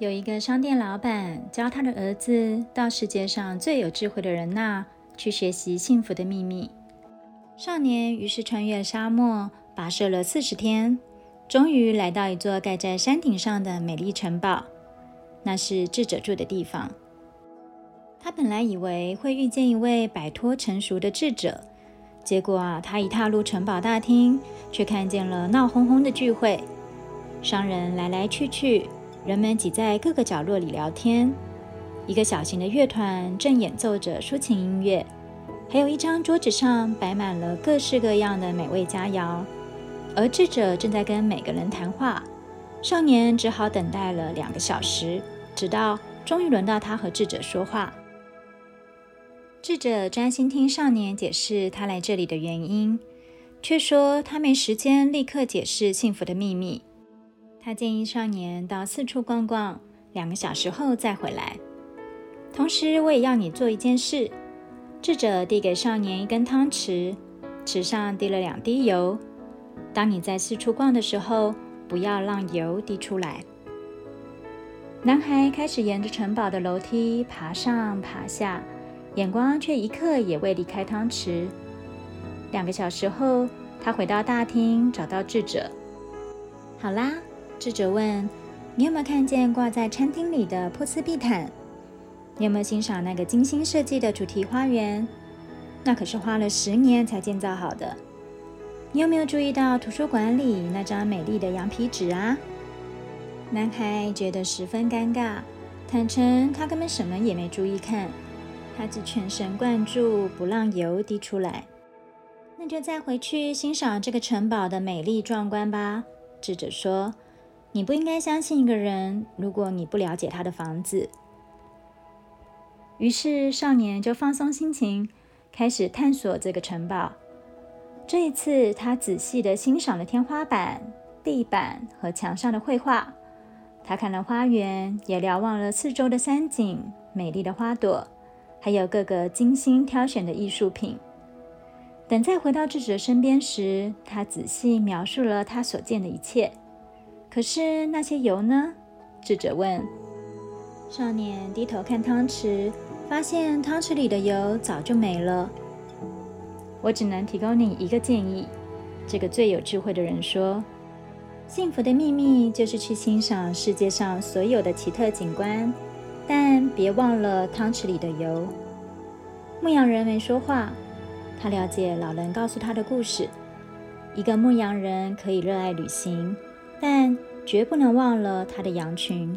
有一个商店老板教他的儿子到世界上最有智慧的人那去学习幸福的秘密。少年于是穿越沙漠，跋涉了四十天，终于来到一座盖在山顶上的美丽城堡，那是智者住的地方。他本来以为会遇见一位摆脱成熟的智者，结果啊，他一踏入城堡大厅，却看见了闹哄哄的聚会，商人来来去去。人们挤在各个角落里聊天，一个小型的乐团正演奏着抒情音乐，还有一张桌子上摆满了各式各样的美味佳肴，而智者正在跟每个人谈话。少年只好等待了两个小时，直到终于轮到他和智者说话。智者专心听少年解释他来这里的原因，却说他没时间立刻解释幸福的秘密。他建议少年到四处逛逛，两个小时后再回来。同时，我也要你做一件事。智者递给少年一根汤匙，匙上滴了两滴油。当你在四处逛的时候，不要让油滴出来。男孩开始沿着城堡的楼梯爬上爬下，眼光却一刻也未离开汤匙。两个小时后，他回到大厅，找到智者。好啦。智者问：“你有没有看见挂在餐厅里的波斯地毯？你有没有欣赏那个精心设计的主题花园？那可是花了十年才建造好的。你有没有注意到图书馆里那张美丽的羊皮纸啊？”男孩觉得十分尴尬，坦诚他根本什么也没注意看，他只全神贯注，不让油滴出来。那就再回去欣赏这个城堡的美丽壮观吧。智者说。你不应该相信一个人，如果你不了解他的房子。于是少年就放松心情，开始探索这个城堡。这一次，他仔细地欣赏了天花板、地板和墙上的绘画。他看了花园，也瞭望了四周的山景、美丽的花朵，还有各个精心挑选的艺术品。等再回到智者身边时，他仔细描述了他所见的一切。可是那些油呢？智者问。少年低头看汤匙，发现汤匙里的油早就没了。我只能提供你一个建议。这个最有智慧的人说：“幸福的秘密就是去欣赏世界上所有的奇特景观，但别忘了汤匙里的油。”牧羊人没说话，他了解老人告诉他的故事。一个牧羊人可以热爱旅行。但绝不能忘了他的羊群。